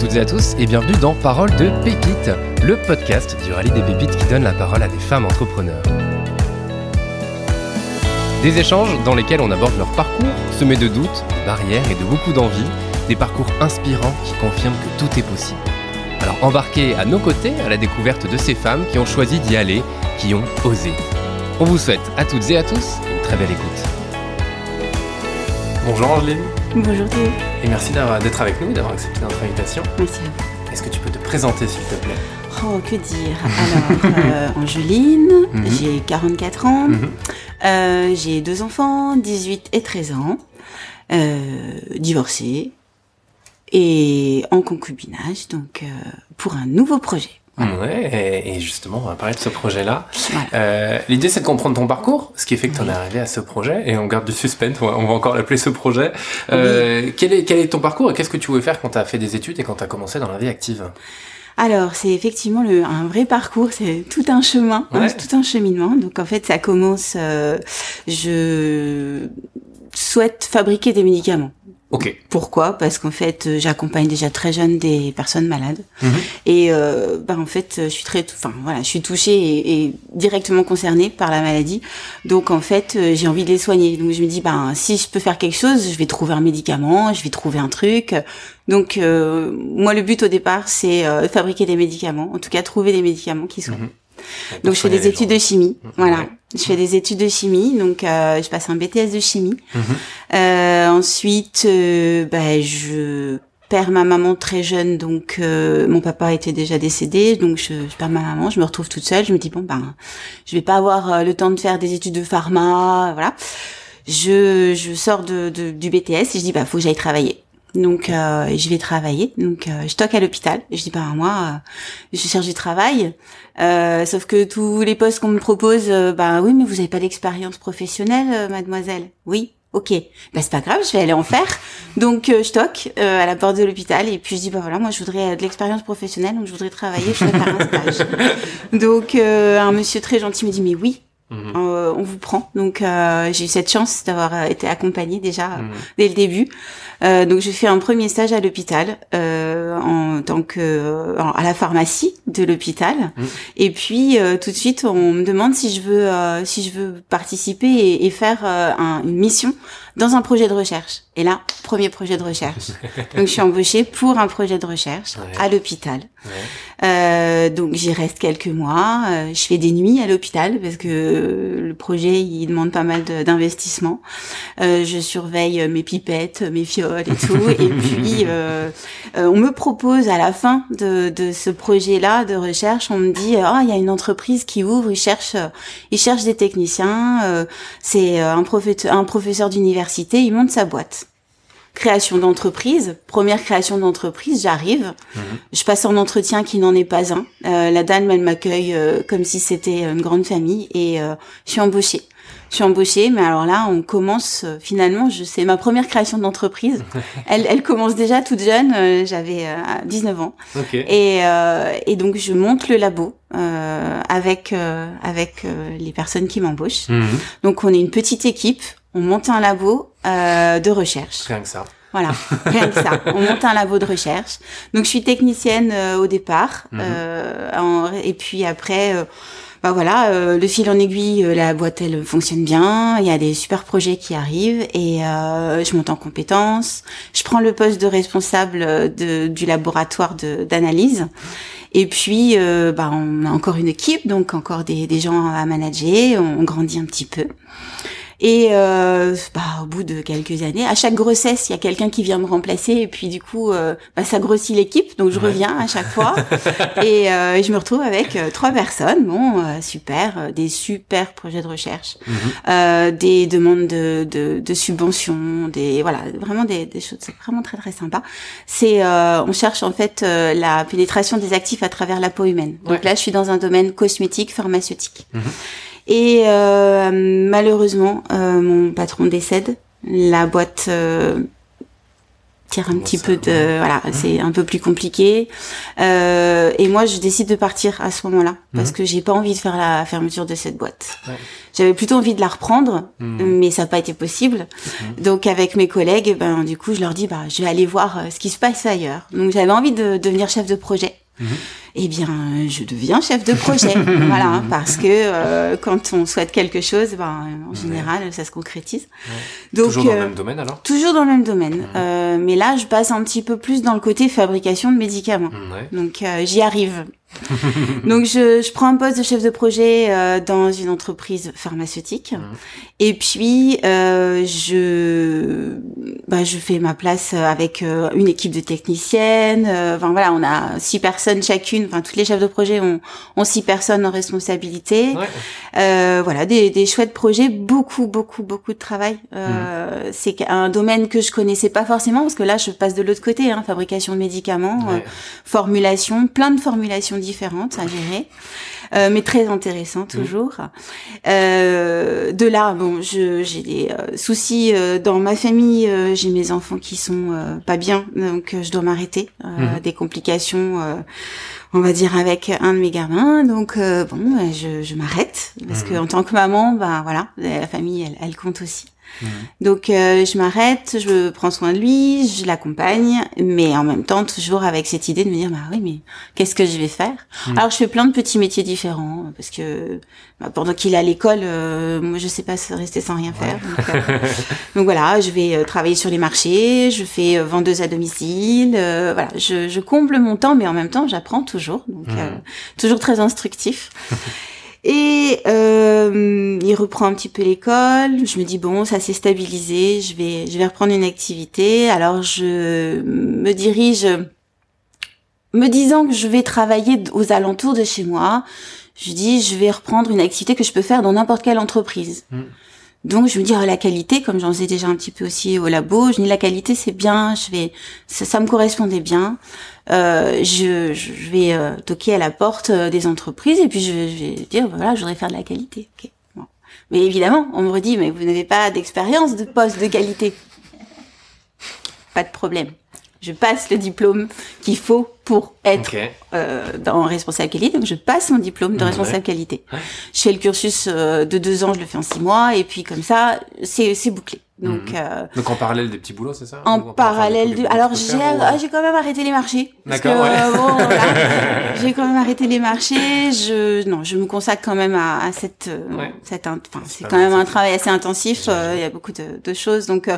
toutes et à tous et bienvenue dans Parole de Pépites, le podcast du rallye des pépites qui donne la parole à des femmes entrepreneurs. Des échanges dans lesquels on aborde leur parcours, semé de doutes, de barrières et de beaucoup d'envie, des parcours inspirants qui confirment que tout est possible. Alors embarquez à nos côtés à la découverte de ces femmes qui ont choisi d'y aller, qui ont osé. On vous souhaite à toutes et à tous une très belle écoute. Bonjour Angeline. Bonjour Théo. Et merci d'être avec nous et d'avoir accepté notre invitation. Merci à vous. Est-ce que tu peux te présenter s'il te plaît? Oh, que dire? Alors, euh, Angeline, Mhm. j'ai 44 ans, Mhm. euh, j'ai deux enfants, 18 et 13 ans, euh, divorcée et en concubinage, donc euh, pour un nouveau projet. Ouais, et justement, on va parler de ce projet-là. Voilà. Euh, L'idée, c'est de comprendre ton parcours, ce qui fait que tu en es arrivé à ce projet, et on garde du suspense, on va, on va encore l'appeler ce projet. Euh, quel, est, quel est ton parcours et qu'est-ce que tu voulais faire quand tu as fait des études et quand tu as commencé dans la vie active? Alors, c'est effectivement le, un vrai parcours, c'est tout un chemin, hein, Ouais. tout un cheminement. Donc, en fait, ça commence, euh, je souhaite fabriquer des médicaments. Ok. Pourquoi? Parce qu'en fait, euh, j'accompagne déjà très jeune des personnes malades. Mhm. Et euh, bah, en fait, je suis très, enfin voilà, je suis touchée et, et directement concernée par la maladie. Donc en fait, euh, j'ai envie de les soigner. Donc je me dis, ben si je peux faire quelque chose, je vais trouver un médicament, je vais trouver un truc. Donc euh, moi, le but au départ, c'est euh, fabriquer des médicaments. En tout cas, trouver des médicaments qui soient. Mhm. Donc je fais des études gens. de chimie. Voilà, Ouais. je fais des études de chimie. Donc euh, je passe un BTS de chimie. Mhm. Euh, ensuite, euh, bah, je perds ma maman très jeune, donc euh, mon papa était déjà décédé, donc je, je perds ma maman, je me retrouve toute seule, je me dis bon ben, je vais pas avoir euh, le temps de faire des études de pharma, voilà. Je, je sors de, de- du BTS et je dis bah faut que j'aille travailler. Donc euh, je vais travailler, donc euh, je toque à l'hôpital. Je dis bah moi euh, je cherche du travail, euh, sauf que tous les postes qu'on me propose, euh, bah oui mais vous avez pas d'expérience professionnelle, euh, mademoiselle. Oui, ok, bah c'est pas grave, je vais aller en faire. Donc euh, je toque euh, à la porte de l'hôpital et puis je dis bah voilà moi je voudrais de l'expérience professionnelle, donc je voudrais travailler, je voudrais faire un stage. Donc euh, un monsieur très gentil me dit mais oui. Mhm. Euh, on vous prend. Donc euh, j'ai eu cette chance d'avoir euh, été accompagnée déjà euh, Mhm. dès le début. Euh, donc je fais un premier stage à l'hôpital euh, en tant que euh, à la pharmacie de l'hôpital. Mhm. Et puis euh, tout de suite on me demande si je veux euh, si je veux participer et, et faire un- une mission dans un projet de recherche. Et là premier projet de recherche. donc je suis embauchée pour un projet de recherche Ouais. à l'hôpital. Ouais. Euh, donc j'y reste quelques mois. Euh, je fais des nuits à l'hôpital parce que le projet il demande pas mal d'investissement. Euh, je surveille mes pipettes, mes fioles et tout. et puis euh, euh, on me propose à la fin de, de ce projet-là de recherche, on me dit ah il y a une entreprise qui ouvre, ils cherchent ils cherchent des techniciens. euh, C'est euh, un professeur un professeur d'université, il monte sa boîte. Création d'entreprise, première création d'entreprise, j'arrive. Mhm. Je passe en entretien qui n'en est pas un. Euh, la dame, elle m'accueille euh, comme si c'était une grande famille et euh, je suis embauchée. Je suis embauchée, mais alors là, on commence finalement. Je c'est ma première création d'entreprise. elle, elle commence déjà toute jeune. J'avais euh, 19 ans et, et donc je monte le labo avec avec les personnes qui m'embauchent. Mhm. Donc on est une petite équipe. On monte un labo euh, de recherche. Rien que ça. Voilà, rien que ça. On monte un labo de recherche. Donc je suis technicienne euh, au départ, Mhm. euh, en- et puis après, euh, bah voilà, euh, le fil en aiguille, euh, la boîte elle fonctionne bien. Il y a des super projets qui arrivent et euh, je monte en compétences. Je prends le poste de responsable de, du laboratoire de- d'analyse. Et puis, euh, bah, on a encore une équipe, donc encore des, des gens à manager. On, on grandit un petit peu. Et euh, bah, au bout de quelques années, à chaque grossesse, il y a quelqu'un qui vient me remplacer et puis du coup, euh, bah, ça grossit l'équipe, donc je Ouais. reviens à chaque fois et euh, je me retrouve avec euh, trois personnes. Bon, euh, super, des super projets de recherche, euh, des demandes de, de, de subventions, des voilà, vraiment des, des choses, c'est vraiment très très sympa. C'est, euh, on cherche en fait euh, la pénétration des actifs à travers la peau humaine. Donc Ouais. là, je suis dans un domaine cosmétique, pharmaceutique. Mhm. Et euh, malheureusement, euh, mon patron décède. La boîte euh, tire un petit peu de voilà c'est un peu plus compliqué. Euh, et moi je décide de partir à ce moment-là parce que j'ai pas envie de faire la fermeture de cette boîte. J'avais plutôt envie de la reprendre mais ça n'a pas été possible. Donc avec mes collègues ben du coup je leur dis bah je vais aller voir ce qui se passe ailleurs. Donc j'avais envie de devenir chef de projet eh bien, je deviens chef de projet. voilà, parce que euh, quand on souhaite quelque chose, ben, en général, ça se concrétise. Donc, toujours dans le même domaine alors? Toujours dans le même domaine. Euh, mais là, je passe un petit peu plus dans le côté fabrication de médicaments. Donc, euh, j'y arrive. Donc je, je, prends un poste de chef de projet euh, dans une entreprise pharmaceutique mmh. et puis euh, je bah, je fais ma place avec euh, une équipe de techniciennes. Euh, enfin voilà, on a six personnes chacune. Enfin toutes les chefs de projet ont, ont six personnes en responsabilité. Ouais. Euh, voilà des, des chouettes projets, beaucoup beaucoup beaucoup de travail. Mmh. C'est un domaine que je connaissais pas forcément parce que là je passe de l'autre côté, hein, fabrication de médicaments, ouais. formulation, plein de formulations différentes à gérer, euh, mais très intéressant toujours. Euh, de là, bon, j'ai des euh, soucis euh, dans ma famille. Euh, j'ai mes enfants qui sont pas bien, donc je dois m'arrêter. Mmh. Des complications, on va dire, avec un de mes gamins. Donc bon, je, je m'arrête parce mmh. que en tant que maman, bah voilà, la famille, elle, elle compte aussi. Mmh. Donc euh, je m'arrête, je prends soin de lui, je l'accompagne, mais en même temps toujours avec cette idée de me dire bah oui mais qu'est-ce que je vais faire? Mmh. Alors je fais plein de petits métiers différents parce que bah, pendant qu'il est à l'école, euh, moi je sais pas rester sans rien faire. Ouais. Donc, euh, donc, voilà, je vais euh, travailler sur les marchés, je fais euh, vendeuse à domicile, voilà, je, je, comble mon temps, mais en même temps j'apprends toujours, donc mmh. toujours très instructif. Et euh, il reprend un petit peu l'école. Je me dis bon, ça s'est stabilisé. Je vais, je vais reprendre une activité. Alors je me dirige, me disant que je vais travailler aux alentours de chez moi. Je dis je vais reprendre une activité que je peux faire dans n'importe quelle entreprise. Mmh. Donc je me dis la qualité, comme j'en sais déjà un petit peu aussi au labo, je dis la qualité c'est bien, je vais, ça, ça, me correspondait bien. Euh, je, je, vais euh, toquer à la porte euh, des entreprises et puis je, je vais dire voilà je voudrais faire de la qualité. Bon. Mais évidemment on me redit mais vous n'avez pas d'expérience de poste de qualité. Pas de problème je passe le diplôme qu'il faut pour être okay. euh, dans responsable qualité. Donc je passe mon diplôme de responsable ouais. qualité. Ouais. Je fais le cursus euh, de deux ans, je le fais en six mois, et puis comme ça, c'est c'est bouclé. Donc, mmh. euh, donc en parallèle des petits boulots, c'est ça En, en parallèle, de... alors j'ai ou... ah, j'ai quand même arrêté les marchés. D'accord. Ouais. Euh, bon, voilà, j'ai quand même arrêté les marchés. Je non, je me consacre quand même à, à cette euh, ouais. cette enfin c'est quand même un travail assez intensif. Euh, il y a beaucoup de, de choses, donc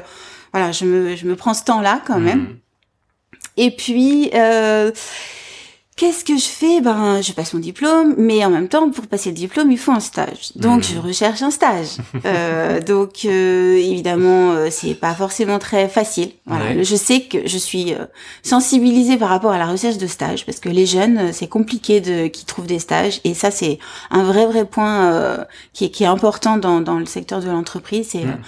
voilà, je me je me prends ce temps-là quand mmh. Et puis, euh, qu'est-ce que je fais? Ben, je passe mon diplôme, mais en même temps, pour passer le diplôme, il faut un stage. Donc, mmh. je recherche un stage. euh, donc, euh, évidemment, euh, c'est pas forcément très facile. Voilà. Ouais. Je sais que je suis euh, sensibilisée par rapport à la recherche de stage, parce que les jeunes, euh, c'est compliqué de qui trouvent des stages, et ça, c'est un vrai vrai point qui est, qui est important dans, dans le secteur de l'entreprise. C'est mmh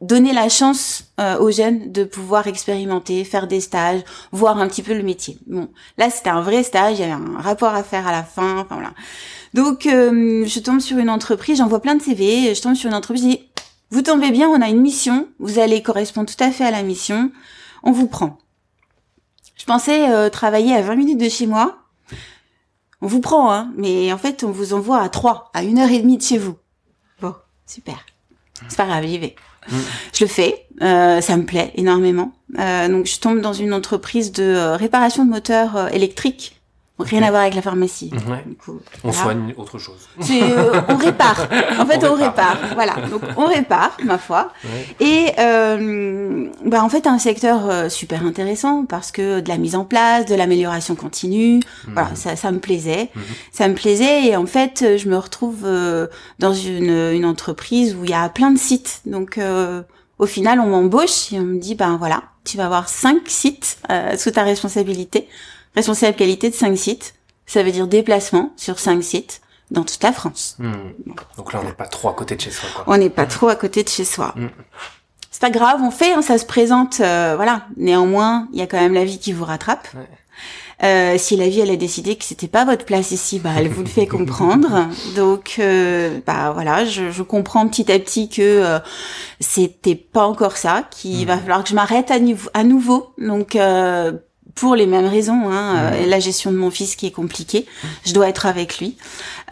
donner la chance euh, aux jeunes de pouvoir expérimenter, faire des stages, voir un petit peu le métier. Bon, là c'était un vrai stage, il y avait un rapport à faire à la fin, enfin voilà. Donc euh, je tombe sur une entreprise, j'envoie plein de CV, je tombe sur une entreprise, je dis vous tombez bien, on a une mission, vous allez correspondre tout à fait à la mission, on vous prend. Je pensais euh, travailler à 20 minutes de chez moi. On vous prend, hein, mais en fait on vous envoie à 3, à une heure et demie de chez vous. Bon, super. C'est pas grave, j'y vais. Je le fais, euh, ça me plaît énormément. Euh, donc je tombe dans une entreprise de euh, réparation de moteurs électriques. Rien okay. à voir avec la pharmacie. Ouais. Coup, on voilà. soigne autre chose. Euh, on répare. En fait, on, on répare. répare. Voilà. Donc on répare, ma foi. Ouais. Et bah en fait un secteur super intéressant parce que de la mise en place, de l'amélioration continue. Mmh. Voilà, ça, ça me plaisait. Mmh. Ça me plaisait et en fait je me retrouve dans une, une entreprise où il y a plein de sites. Donc au final, on m'embauche et on me dit, ben voilà, tu vas avoir cinq sites euh, sous ta responsabilité, responsable qualité de cinq sites. Ça veut dire déplacement sur cinq sites dans toute la France. Mmh. Donc là, on n'est pas trop à côté de chez soi. Quoi. On n'est pas trop à côté de chez soi. Mmh. C'est pas grave, on fait, hein, ça se présente, euh, voilà. Néanmoins, il y a quand même la vie qui vous rattrape. Ouais. Euh, si la vie elle a décidé que c'était pas votre place ici, bah elle vous le fait comprendre. Donc euh, bah voilà, je, je, comprends petit à petit que euh, c'était pas encore ça, qu'il va falloir que je m'arrête à, à, nouveau. Donc euh, pour les mêmes raisons. Hein, euh, la gestion de mon fils qui est compliquée, je dois être avec lui.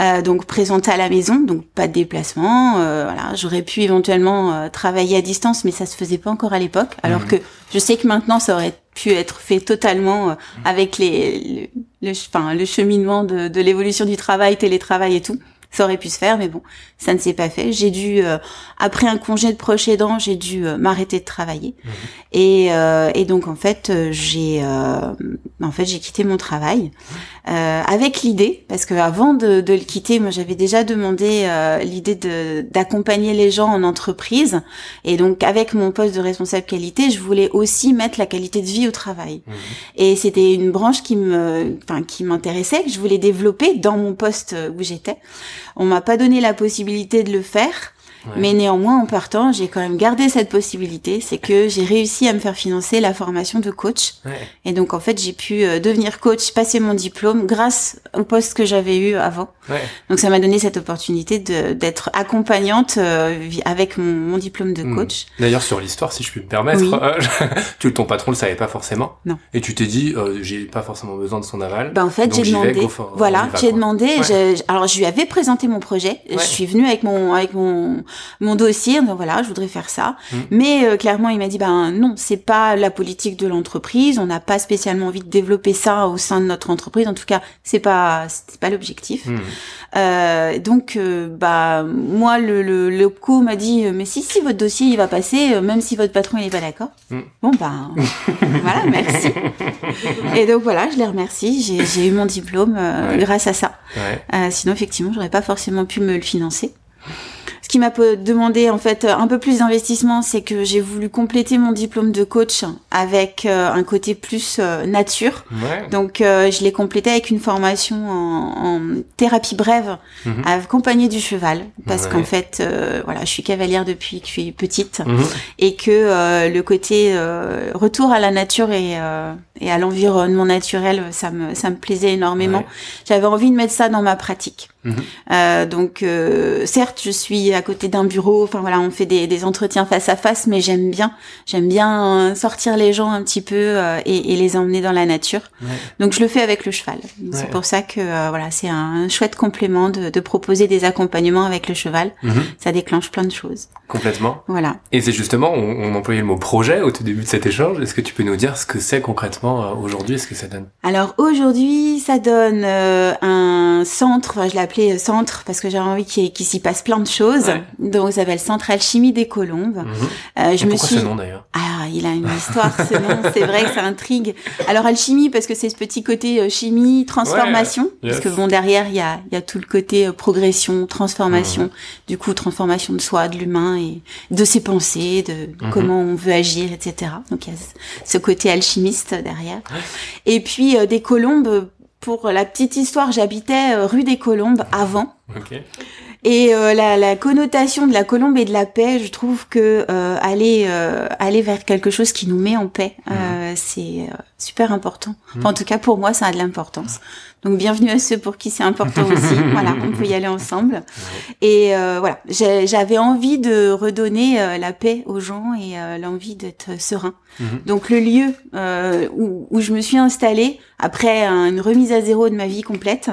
Euh, donc présenter à la maison, donc pas de déplacement. Euh, voilà, j'aurais pu éventuellement travailler à distance, mais ça se faisait pas encore à l'époque. Alors que je sais que maintenant ça aurait pu être fait totalement avec les le, le, enfin, le cheminement de, de l'évolution du travail, télétravail et tout ça aurait pu se faire, mais bon, ça ne s'est pas fait. J'ai dû, euh, après un congé de proche aidant, j'ai dû euh, m'arrêter de travailler. Mhm. Et, euh, et, donc en fait, j'ai, en fait, j'ai quitté mon travail avec l'idée, parce que avant de, de, le quitter, moi j'avais déjà demandé l'idée de d'accompagner les gens en entreprise. Et donc avec mon poste de responsable qualité, je voulais aussi mettre la qualité de vie au travail. Mhm. Et c'était une branche qui me, enfin, qui m'intéressait, que je voulais développer dans mon poste où j'étais. On m'a pas donné la possibilité de le faire. Mais néanmoins, en partant, j'ai quand même gardé cette possibilité. C'est que j'ai réussi à me faire financer la formation de coach. Et donc, en fait, j'ai pu euh, devenir coach, passer mon diplôme grâce au poste que j'avais eu avant. Donc, ça m'a donné cette opportunité d'être accompagnante euh, avec mon, mon, diplôme de hmm. coach. D'ailleurs, sur l'histoire, si je puis me permettre, tu, ton patron le savait pas forcément. Non. Et tu t'es dit, euh, j'ai pas forcément besoin de son aval. Ben, en fait, j'ai demandé. voilà, j'ai demandé. alors, je lui avais présenté mon projet. Je suis venue avec mon, avec mon, mon dossier, donc voilà, je voudrais faire ça. Mmh. Mais euh, clairement, il m'a dit ben non, c'est pas la politique de l'entreprise. On n'a pas spécialement envie de développer ça au sein de notre entreprise. En tout cas, c'est pas c'est pas l'objectif. Mmh. Euh, donc euh, bah moi le le, le co m'a dit mais si si votre dossier il va passer, même si votre patron il est pas d'accord. Mmh. Bon ben voilà, merci. Et donc voilà, je les remercie. J'ai eu mon diplôme grâce à ça. sinon effectivement, j'aurais pas forcément pu me le financer. Ce qui m'a demandé en fait un peu plus d'investissement, c'est que j'ai voulu compléter mon diplôme de coach avec euh, un côté plus euh, nature. Donc euh, je l'ai complété avec une formation en, thérapie brève, mhm. accompagnée du cheval, parce qu'en fait, voilà, je suis cavalière depuis que je suis petite, mhm. et que le côté retour à la nature et, et à l'environnement naturel, ça me ça me plaisait énormément. J'avais envie de mettre ça dans ma pratique. Euh, donc, euh, certes, je suis à côté d'un bureau. Enfin voilà, on fait des, des, entretiens face à face, mais j'aime bien, j'aime bien euh, sortir les gens un petit peu euh, et, et, les emmener dans la nature. Donc, je le fais avec le cheval. C'est pour ça que euh, voilà, c'est un chouette complément de, de, proposer des accompagnements avec le cheval. Mhm. Ça déclenche plein de choses. Complètement. Voilà. Et c'est justement, on, on, employait le mot projet au tout début de cet échange. Est-ce que tu peux nous dire ce que c'est concrètement aujourd'hui Est-ce que ça donne? Alors aujourd'hui, ça donne un centre. Enfin, je l'appelle euh, centre parce que j'ai envie qu'il s'y passe plein de choses. Donc ça s'appelle Centre Alchimie des Colombes. Mhm. Euh, je me suis... ce nom d'ailleurs? Ah, il a une histoire ce nom, c'est vrai que ça intrigue. Alors alchimie parce que c'est ce petit côté euh, chimie, transformation, parce que bon derrière il y a, y a tout le côté progression, transformation, mhm. du coup transformation de soi, de l'humain et de ses pensées, de, mhm. comment on veut agir, etc. Donc il y a ce côté alchimiste derrière. Et puis des colombes pour la petite histoire, j'habitais euh, rue des Colombes avant. Et euh, la, la, connotation de la colombe et de la paix, je trouve que euh, aller aller vers quelque chose qui nous met en paix, mhm. c'est super important. Mhm. en tout cas, pour moi, ça a de l'importance. Donc, bienvenue à ceux pour qui c'est important aussi. voilà, on peut y aller ensemble. Et voilà, j'avais envie de redonner la paix aux gens et l'envie d'être serein. Mhm. Donc, le lieu où, où je me suis installée après une remise à zéro de ma vie complète.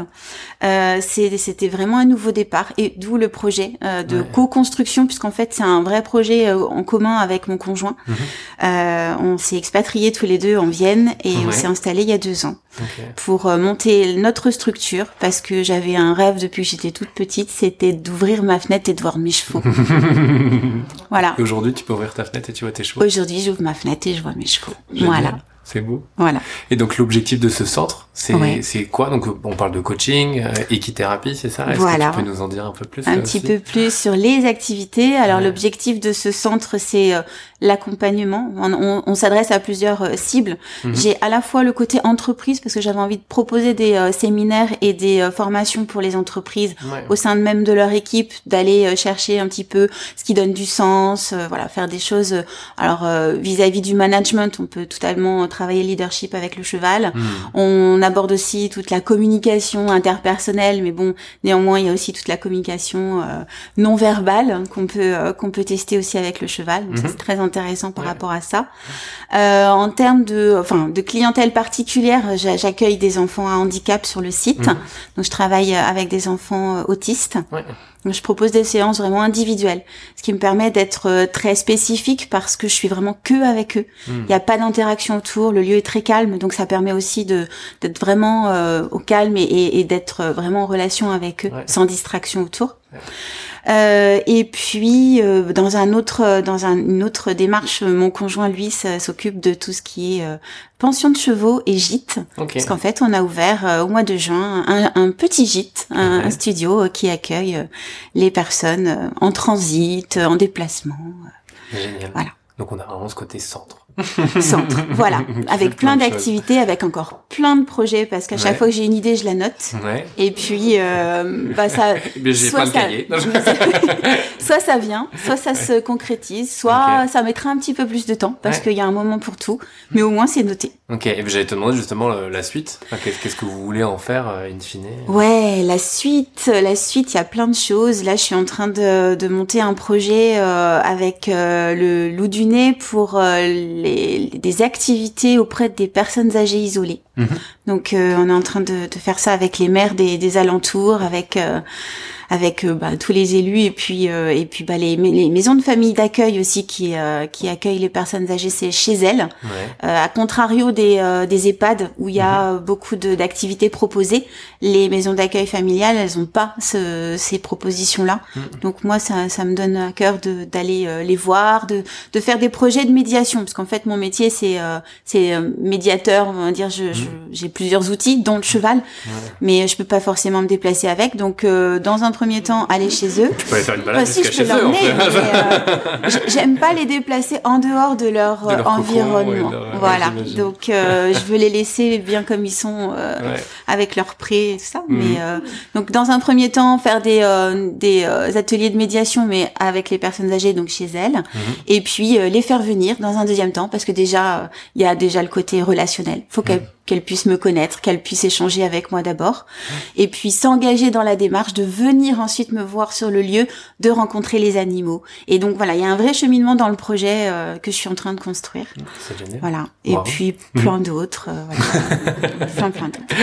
Euh, c'était vraiment un nouveau départ et d'où le projet euh, de co-construction puisqu'en fait c'est un vrai projet euh, en commun avec mon conjoint. Mhm. Euh, on s'est expatriés tous les deux en Vienne et on s'est installé il y a deux ans pour euh, monter notre structure parce que j'avais un rêve depuis que j'étais toute petite, c'était d'ouvrir ma fenêtre et de voir mes chevaux. voilà. Aujourd'hui tu peux ouvrir ta fenêtre et tu vois tes chevaux? Aujourd'hui j'ouvre ma fenêtre et je vois mes chevaux. Voilà. C'est beau. Voilà. Et donc l'objectif de ce centre, c'est quoi? Donc on parle de coaching, euh, équithérapie, c'est ça? Est-ce voilà. que tu peux nous en dire un peu plus Un petit peu plus sur les activités. Alors l'objectif de ce centre, c'est euh, l'accompagnement. On, on, s'adresse à plusieurs euh, cibles. Mhm. J'ai à la fois le côté entreprise parce que j'avais envie de proposer des euh, séminaires et des euh, formations pour les entreprises au sein de même de leur équipe, d'aller chercher un petit peu ce qui donne du sens, voilà, faire des choses. alors vis-à-vis du management, on peut totalement travailler leadership avec le cheval. Mhm. On aborde aussi toute la communication interpersonnelle, mais bon, néanmoins il y a aussi toute la communication non verbale qu'on peut qu'on peut tester aussi avec le cheval. Donc mhm. c'est très intéressant par rapport à ça. Euh, en termes de, enfin, de clientèle particulière, j'accueille des enfants à handicap sur le site. Mhm. Donc, je travaille avec des enfants euh, autistes. Donc, je propose des séances vraiment individuelles, ce qui me permet d'être euh, très spécifique parce que je suis vraiment que avec eux. Mhm. Il n'y a pas d'interaction autour, le lieu est très calme, donc ça permet aussi de d'être vraiment au calme et, et d'être vraiment en relation avec eux, sans distraction autour. Euh, et puis euh, dans un autre, dans un, une autre démarche, mon conjoint lui s'occupe de tout ce qui est euh, pension de chevaux et gîte. Parce qu'en fait, on a ouvert au mois de juin un, un petit gîte, un, un studio qui accueille les personnes en transit, en déplacement. Génial. Voilà. Donc on a vraiment ce côté centre. Centre. Voilà, avec plein d'activités, avec encore plein de projets, parce qu'à chaque fois que j'ai une idée, je la note. Ouais. Et puis, euh, bah ça. soit, ça soit ça vient, soit ça se concrétise, soit ça mettra un petit peu plus de temps, parce qu'il y a un moment pour tout. Mais au moins, c'est noté. Ok. Et j'allais te demander justement la suite. Qu'est-ce que vous voulez en faire, euh, in fine? Ouais, la suite, la suite, il y a plein de choses. Là, je suis en train de, de monter un projet euh, avec euh, le loup du nez pour des activités auprès des personnes âgées isolées. Mhm. Donc euh, on est en train de, de, faire ça avec les maires des, des alentours, avec euh, avec euh, bah, tous les élus et puis euh, et puis bah, les, les, maisons de famille d'accueil aussi qui euh, qui accueillent les personnes âgées c'est chez elles à contrario des des EHPAD où il y a mhm. beaucoup d'activités proposées les maisons d'accueil familiales elles ont pas ce, ces propositions là mhm. donc moi ça ça me donne à cœur de d'aller les voir de de faire des projets de médiation parce qu'en fait mon métier c'est c'est médiateur on va dire je. J'ai plusieurs outils dont le cheval mais je peux pas forcément me déplacer avec donc dans un premier temps aller chez eux. Tu peux aller faire une balade jusqu'à chez eux. Euh, j'aime pas les déplacer en dehors de leur, environnement. voilà. Donc euh, je veux les laisser bien comme ils sont euh, avec leur pré et tout ça. Mhm. Mais donc dans un premier temps faire des des ateliers de médiation mais avec les personnes âgées donc chez elles mhm. et puis les faire venir dans un deuxième temps parce que déjà il y a déjà le côté relationnel. Faut qu'elles mhm qu'elle puisse me connaître, qu'elle puisse échanger avec moi d'abord, et puis s'engager dans la démarche de venir ensuite me voir sur le lieu, de rencontrer les animaux. Et donc voilà, il y a un vrai cheminement dans le projet euh, que je suis en train de construire. C'est génial. Voilà. Et puis plein d'autres, euh, voilà. plein plein d'autres.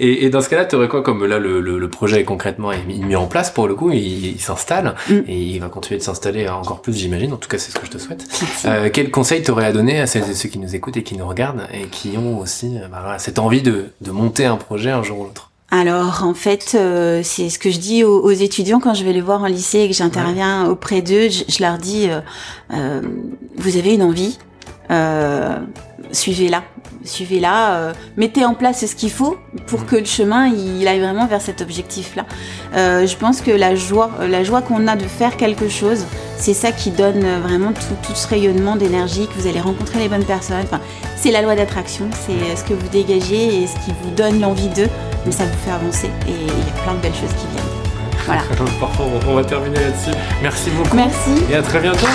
Et, et, dans ce cas-là, tu aurais quoi comme là le, le, projet est concrètement est mis en place pour le coup, il, s'installe mm. et il va continuer de s'installer encore plus, j'imagine. En tout cas, c'est ce que je te souhaite. Euh, quel conseil t'aurais à donner à celles et ceux qui nous écoutent et qui nous regardent et qui ont aussi euh, bah, cette envie de, monter un projet un jour ou l'autre alors en fait, euh, c'est ce que je dis aux, étudiants quand je vais les voir en lycée et que j'interviens auprès d'eux. Je, leur dis, euh, vous avez une envie, suivez-la suivez-la, euh, mettez en place ce qu'il faut pour que le chemin il aille vraiment vers cet objectif-là. Euh, je pense que la joie, euh, la joie qu'on a de faire quelque chose, c'est ça qui donne vraiment tout, ce rayonnement d'énergie, que vous allez rencontrer les bonnes personnes. Enfin, c'est la loi d'attraction, c'est ce que vous dégagez et ce qui vous donne l'envie d'eux, mais ça vous fait avancer et il y a plein de belles choses qui viennent. Voilà. Parfois, on va terminer là-dessus. Merci beaucoup. Merci. Et à très bientôt.